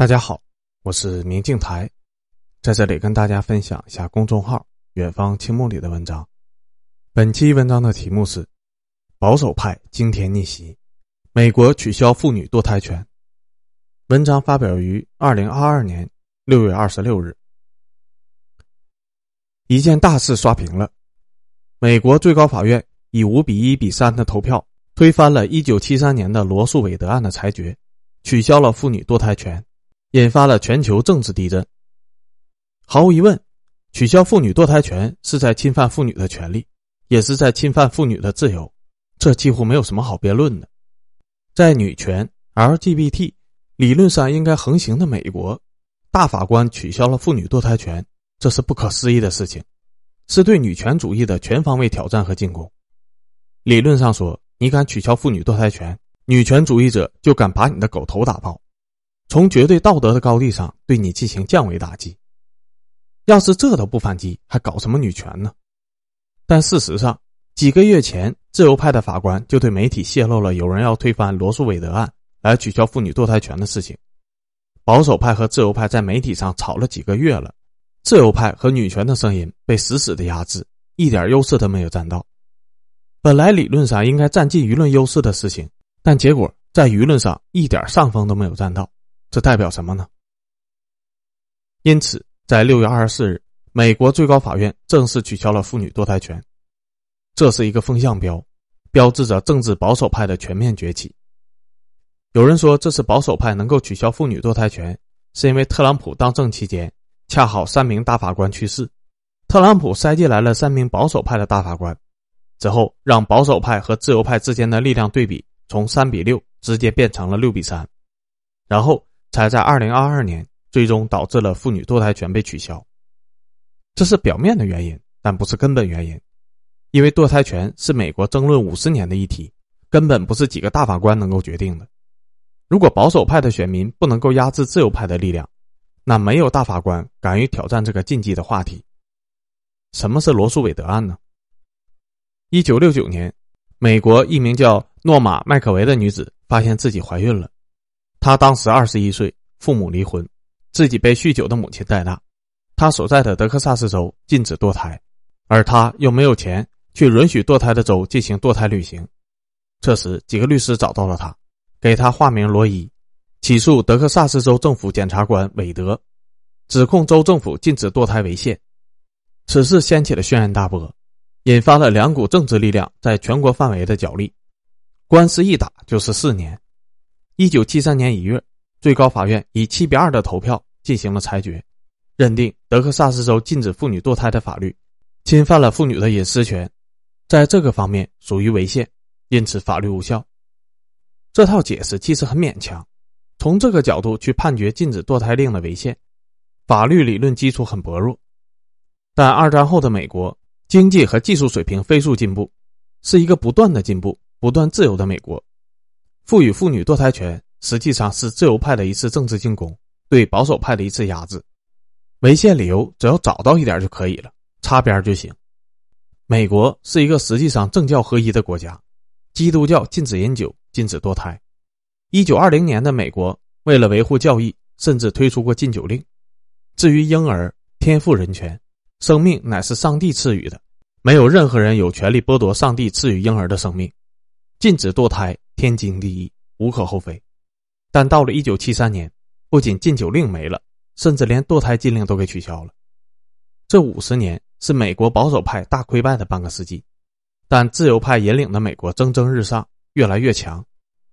大家好，我是明镜台，在这里跟大家分享一下公众号“远方青梦”里的文章。本期文章的题目是“保守派惊天逆袭，美国取消妇女堕胎权”。文章发表于二零二二年六月二十六日。一件大事刷屏了，美国最高法院以五比一比三的投票推翻了一九七三年的罗素韦德案的裁决，取消了妇女堕胎权。引发了全球政治地震。毫无疑问，取消妇女堕胎权是在侵犯妇女的权利，也是在侵犯妇女的自由，这几乎没有什么好辩论的。在女权、LGBT 理论上应该横行的美国，大法官取消了妇女堕胎权，这是不可思议的事情，是对女权主义的全方位挑战和进攻。理论上说，你敢取消妇女堕胎权，女权主义者就敢把你的狗头打爆。从绝对道德的高地上对你进行降维打击，要是这都不反击，还搞什么女权呢？但事实上，几个月前，自由派的法官就对媒体泄露了有人要推翻罗素韦德案来取消妇女堕胎权的事情。保守派和自由派在媒体上吵了几个月了，自由派和女权的声音被死死的压制，一点优势都没有占到。本来理论上应该占尽舆论优势的事情，但结果在舆论上一点上风都没有占到。这代表什么呢？因此，在六月二十四日，美国最高法院正式取消了妇女堕胎权。这是一个风向标，标志着政治保守派的全面崛起。有人说，这是保守派能够取消妇女堕胎权，是因为特朗普当政期间恰好三名大法官去世，特朗普塞进来了三名保守派的大法官，之后让保守派和自由派之间的力量对比从三比六直接变成了六比三，然后。才在二零二二年，最终导致了妇女堕胎权被取消。这是表面的原因，但不是根本原因。因为堕胎权是美国争论五十年的议题，根本不是几个大法官能够决定的。如果保守派的选民不能够压制自由派的力量，那没有大法官敢于挑战这个禁忌的话题。什么是罗素韦德案呢？一九六九年，美国一名叫诺玛麦克维的女子发现自己怀孕了。他当时二十一岁，父母离婚，自己被酗酒的母亲带大。他所在的德克萨斯州禁止堕胎，而他又没有钱去允许堕胎的州进行堕胎旅行。这时，几个律师找到了他，给他化名罗伊，起诉德克萨斯州政府检察官韦德，指控州政府禁止堕胎违宪。此事掀起了轩然大波，引发了两股政治力量在全国范围的角力。官司一打就是四年。一九七三年一月，最高法院以七比二的投票进行了裁决，认定德克萨斯州禁止妇女堕胎的法律侵犯了妇女的隐私权，在这个方面属于违宪，因此法律无效。这套解释其实很勉强，从这个角度去判决禁止堕胎令的违宪，法律理论基础很薄弱。但二战后的美国经济和技术水平飞速进步，是一个不断的进步、不断自由的美国。赋予妇女堕胎权，实际上是自由派的一次政治进攻，对保守派的一次压制。违宪理由只要找到一点就可以了，擦边就行。美国是一个实际上政教合一的国家，基督教禁止饮酒，禁止堕胎。一九二零年的美国为了维护教义，甚至推出过禁酒令。至于婴儿，天赋人权，生命乃是上帝赐予的，没有任何人有权利剥夺上帝赐予婴儿的生命。禁止堕胎。天经地义，无可厚非。但到了一九七三年，不仅禁酒令没了，甚至连堕胎禁令都给取消了。这五十年是美国保守派大溃败的半个世纪，但自由派引领的美国蒸蒸日上，越来越强。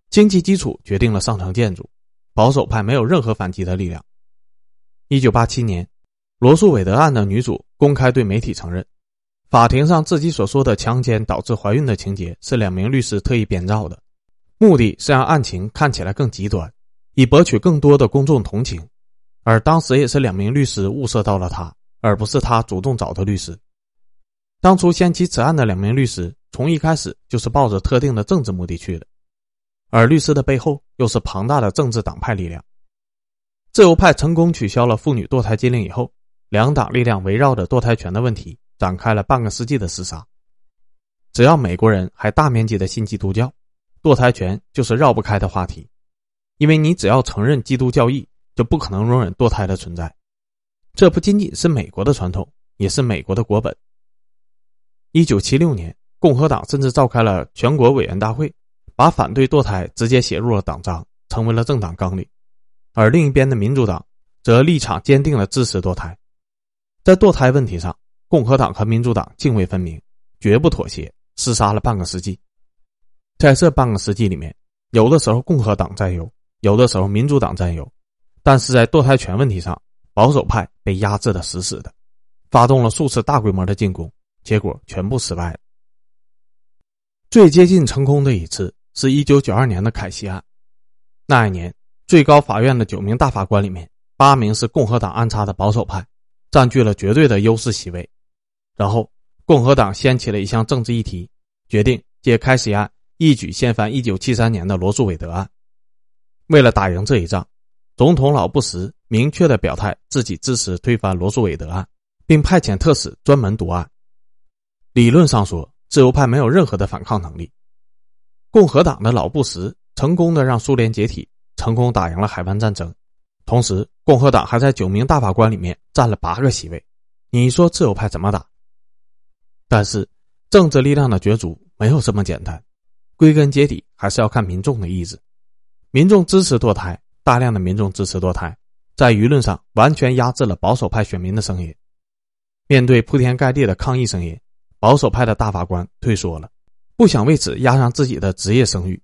经济基础决定了上层建筑，保守派没有任何反击的力量。一九八七年，罗素韦德案的女主公开对媒体承认，法庭上自己所说的强奸导致怀孕的情节是两名律师特意编造的。目的是让案情看起来更极端，以博取更多的公众同情，而当时也是两名律师物色到了他，而不是他主动找的律师。当初掀起此案的两名律师，从一开始就是抱着特定的政治目的去的，而律师的背后又是庞大的政治党派力量。自由派成功取消了妇女堕胎禁令以后，两党力量围绕着堕胎权的问题展开了半个世纪的厮杀。只要美国人还大面积的信基督教。堕胎权就是绕不开的话题，因为你只要承认基督教义，就不可能容忍堕胎的存在。这不仅仅是美国的传统，也是美国的国本。一九七六年，共和党甚至召开了全国委员大会，把反对堕胎直接写入了党章，成为了政党纲领。而另一边的民主党则立场坚定的支持堕胎。在堕胎问题上，共和党和民主党泾渭分明，绝不妥协，厮杀了半个世纪。在这半个世纪里面，有的时候共和党占优，有的时候民主党占优，但是在堕胎权问题上，保守派被压制的死死的，发动了数次大规模的进攻，结果全部失败了。最接近成功的一次是一九九二年的凯西案，那一年最高法院的九名大法官里面，八名是共和党安插的保守派，占据了绝对的优势席位。然后共和党掀起了一项政治议题，决定借凯西案。一举掀翻1973年的罗素韦德案。为了打赢这一仗，总统老布什明确的表态自己支持推翻罗素韦德案，并派遣特使专门读案。理论上说，自由派没有任何的反抗能力。共和党的老布什成功的让苏联解体，成功打赢了海湾战争，同时共和党还在九名大法官里面占了八个席位。你说自由派怎么打？但是政治力量的角逐没有这么简单。归根结底还是要看民众的意志，民众支持堕胎，大量的民众支持堕胎，在舆论上完全压制了保守派选民的声音。面对铺天盖地的抗议声音，保守派的大法官退缩了，不想为此压上自己的职业声誉。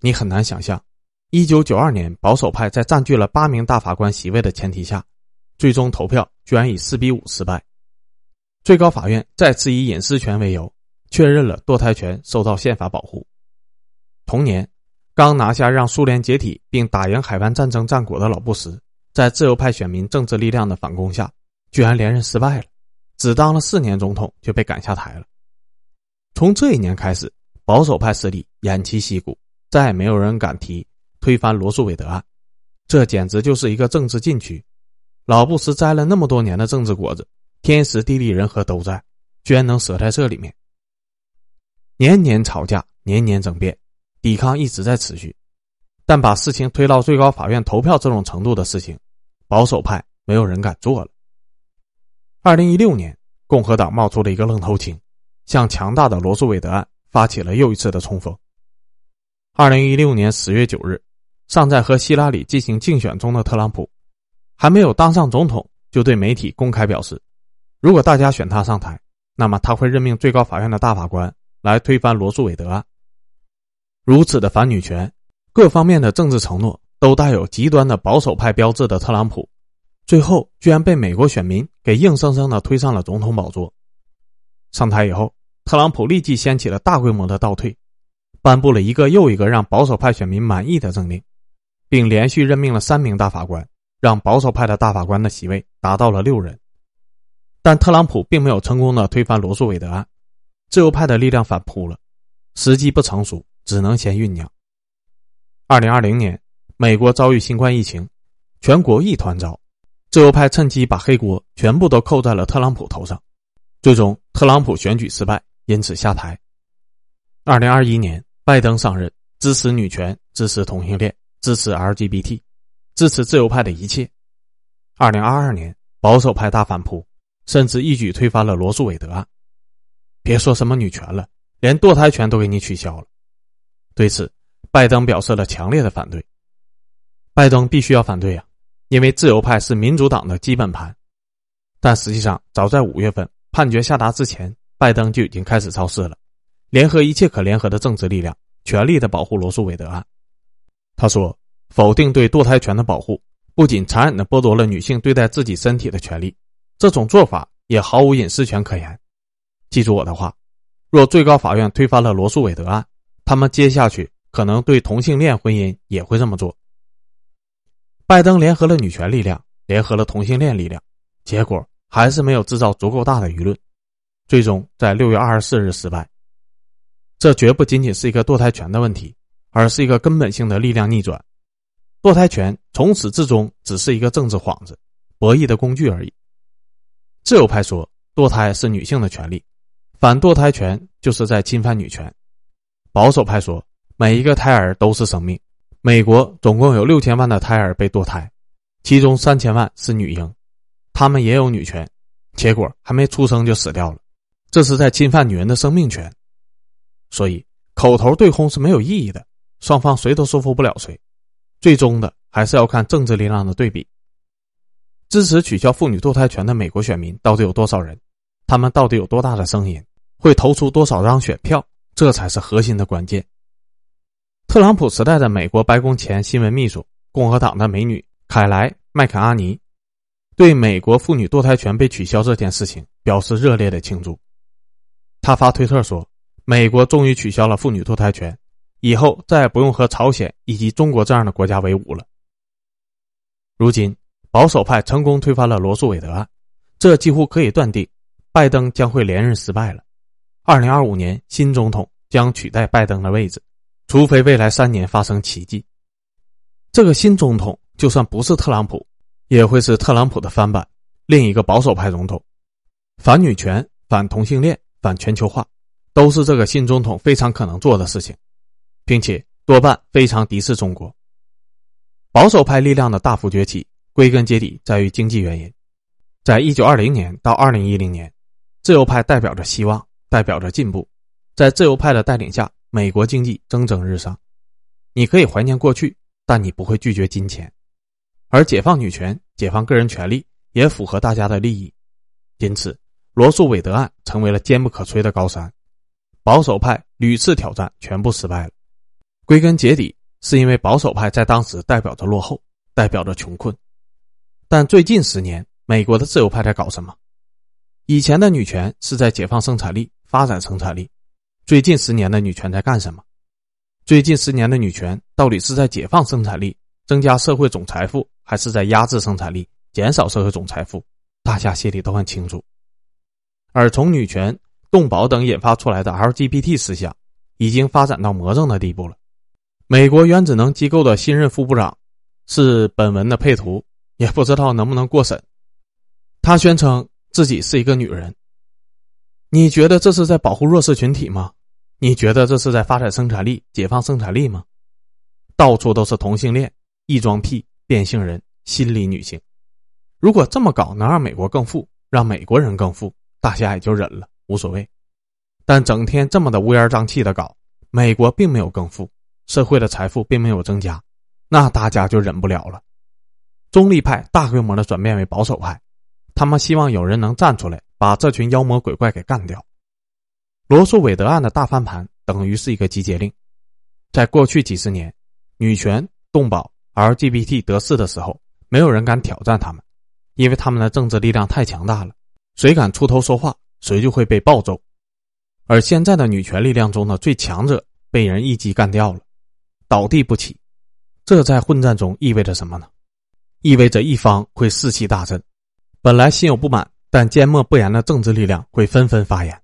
你很难想象，一九九二年保守派在占据了八名大法官席位的前提下，最终投票居然以四比五失败。最高法院再次以隐私权为由。确认了堕胎权受到宪法保护。同年，刚拿下让苏联解体并打赢海湾战争战果的老布什，在自由派选民政治力量的反攻下，居然连任失败了，只当了四年总统就被赶下台了。从这一年开始，保守派势力偃旗息鼓，再也没有人敢提推翻罗素韦德案，这简直就是一个政治禁区。老布什摘了那么多年的政治果子，天时地利人和都在，居然能折在这里面。年年吵架，年年争辩，抵抗一直在持续，但把事情推到最高法院投票这种程度的事情，保守派没有人敢做了。二零一六年，共和党冒出了一个愣头青，向强大的罗素韦德案发起了又一次的冲锋。二零一六年十月九日，尚在和希拉里进行竞选中的特朗普，还没有当上总统，就对媒体公开表示，如果大家选他上台，那么他会任命最高法院的大法官。来推翻罗素韦德案。如此的反女权，各方面的政治承诺都带有极端的保守派标志的特朗普，最后居然被美国选民给硬生生的推上了总统宝座。上台以后，特朗普立即掀起了大规模的倒退，颁布了一个又一个让保守派选民满意的政令，并连续任命了三名大法官，让保守派的大法官的席位达到了六人。但特朗普并没有成功的推翻罗素韦德案。自由派的力量反扑了，时机不成熟，只能先酝酿。二零二零年，美国遭遇新冠疫情，全国一团糟，自由派趁机把黑锅全部都扣在了特朗普头上，最终特朗普选举失败，因此下台。二零二一年，拜登上任，支持女权，支持同性恋，支持 LGBT，支持自由派的一切。二零二二年，保守派大反扑，甚至一举推翻了罗素韦德案。别说什么女权了，连堕胎权都给你取消了。对此，拜登表示了强烈的反对。拜登必须要反对呀，因为自由派是民主党的基本盘。但实际上，早在五月份判决下达之前，拜登就已经开始造势了，联合一切可联合的政治力量，全力的保护罗素韦德案。他说：“否定对堕胎权的保护，不仅残忍的剥夺了女性对待自己身体的权利，这种做法也毫无隐私权可言。”记住我的话，若最高法院推翻了罗素韦德案，他们接下去可能对同性恋婚姻也会这么做。拜登联合了女权力量，联合了同性恋力量，结果还是没有制造足够大的舆论，最终在六月二十四日失败。这绝不仅仅是一个堕胎权的问题，而是一个根本性的力量逆转。堕胎权从始至终只是一个政治幌子，博弈的工具而已。自由派说，堕胎是女性的权利。反堕胎权就是在侵犯女权。保守派说，每一个胎儿都是生命。美国总共有六千万的胎儿被堕胎，其中三千万是女婴，她们也有女权，结果还没出生就死掉了，这是在侵犯女人的生命权。所以，口头对轰是没有意义的，双方谁都说服不了谁，最终的还是要看政治力量的对比。支持取消妇女堕胎权的美国选民到底有多少人？他们到底有多大的声音？会投出多少张选票？这才是核心的关键。特朗普时代的美国白宫前新闻秘书、共和党的美女凯莱·麦肯阿尼，对美国妇女堕胎权被取消这件事情表示热烈的庆祝。他发推特说：“美国终于取消了妇女堕胎权，以后再也不用和朝鲜以及中国这样的国家为伍了。”如今，保守派成功推翻了罗素韦德案，这几乎可以断定。拜登将会连任失败了，二零二五年新总统将取代拜登的位置，除非未来三年发生奇迹。这个新总统就算不是特朗普，也会是特朗普的翻版，另一个保守派总统，反女权、反同性恋、反全球化，都是这个新总统非常可能做的事情，并且多半非常敌视中国。保守派力量的大幅崛起，归根结底在于经济原因，在一九二零年到二零一零年。自由派代表着希望，代表着进步，在自由派的带领下，美国经济蒸蒸日上。你可以怀念过去，但你不会拒绝金钱。而解放女权、解放个人权利也符合大家的利益，因此罗素韦德案成为了坚不可摧的高山。保守派屡次挑战全部失败了，归根结底是因为保守派在当时代表着落后，代表着穷困。但最近十年，美国的自由派在搞什么？以前的女权是在解放生产力、发展生产力，最近十年的女权在干什么？最近十年的女权到底是在解放生产力、增加社会总财富，还是在压制生产力、减少社会总财富？大家心里都很清楚。而从女权、动保等引发出来的 LGBT 思想，已经发展到魔怔的地步了。美国原子能机构的新任副部长是本文的配图，也不知道能不能过审。他宣称。自己是一个女人，你觉得这是在保护弱势群体吗？你觉得这是在发展生产力、解放生产力吗？到处都是同性恋、异装癖、变性人、心理女性。如果这么搞能让美国更富，让美国人更富，大家也就忍了，无所谓。但整天这么的乌烟瘴气的搞，美国并没有更富，社会的财富并没有增加，那大家就忍不了了。中立派大规模的转变为保守派。他们希望有人能站出来，把这群妖魔鬼怪给干掉。罗素韦德案的大翻盘等于是一个集结令。在过去几十年，女权、动保、LGBT 得势的时候，没有人敢挑战他们，因为他们的政治力量太强大了，谁敢出头说话，谁就会被暴揍。而现在的女权力量中的最强者被人一击干掉了，倒地不起。这在混战中意味着什么呢？意味着一方会士气大振。本来心有不满但缄默不言的政治力量会纷纷发言，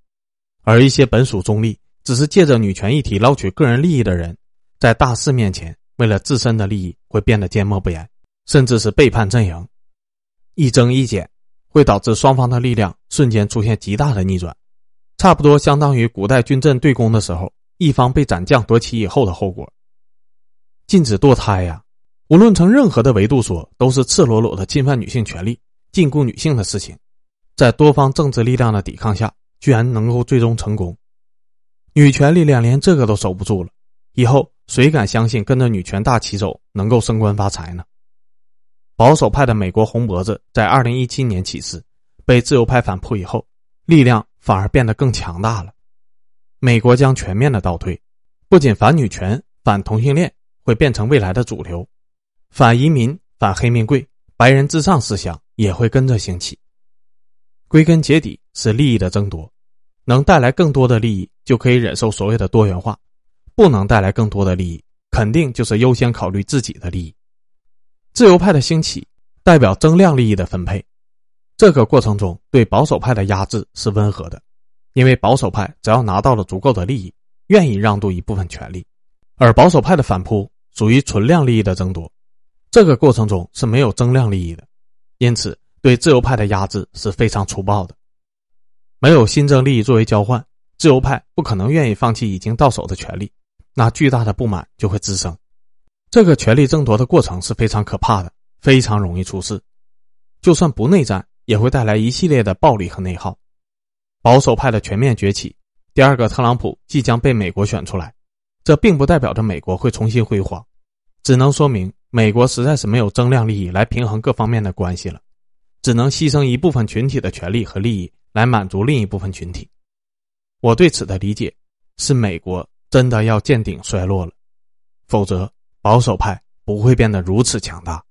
而一些本属中立、只是借着女权议题捞取个人利益的人，在大势面前为了自身的利益会变得缄默不言，甚至是背叛阵营。一增一减会导致双方的力量瞬间出现极大的逆转，差不多相当于古代军阵对攻的时候，一方被斩将夺旗以后的后果。禁止堕胎呀，无论从任何的维度说，都是赤裸裸的侵犯女性权利。禁锢女性的事情，在多方政治力量的抵抗下，居然能够最终成功。女权力量连这个都守不住了，以后谁敢相信跟着女权大旗走能够升官发财呢？保守派的美国红脖子在二零一七年起事，被自由派反扑以后，力量反而变得更强大了。美国将全面的倒退，不仅反女权、反同性恋会变成未来的主流，反移民、反黑命贵、白人至上思想。也会跟着兴起。归根结底是利益的争夺，能带来更多的利益，就可以忍受所谓的多元化；不能带来更多的利益，肯定就是优先考虑自己的利益。自由派的兴起代表增量利益的分配，这个过程中对保守派的压制是温和的，因为保守派只要拿到了足够的利益，愿意让渡一部分权利；而保守派的反扑属于存量利益的争夺，这个过程中是没有增量利益的。因此，对自由派的压制是非常粗暴的。没有新增利益作为交换，自由派不可能愿意放弃已经到手的权利，那巨大的不满就会滋生。这个权力争夺的过程是非常可怕的，非常容易出事。就算不内战，也会带来一系列的暴力和内耗。保守派的全面崛起，第二个特朗普即将被美国选出来，这并不代表着美国会重新辉煌，只能说明美国实在是没有增量利益来平衡各方面的关系了，只能牺牲一部分群体的权利和利益来满足另一部分群体。我对此的理解是，美国真的要见顶衰落了，否则保守派不会变得如此强大。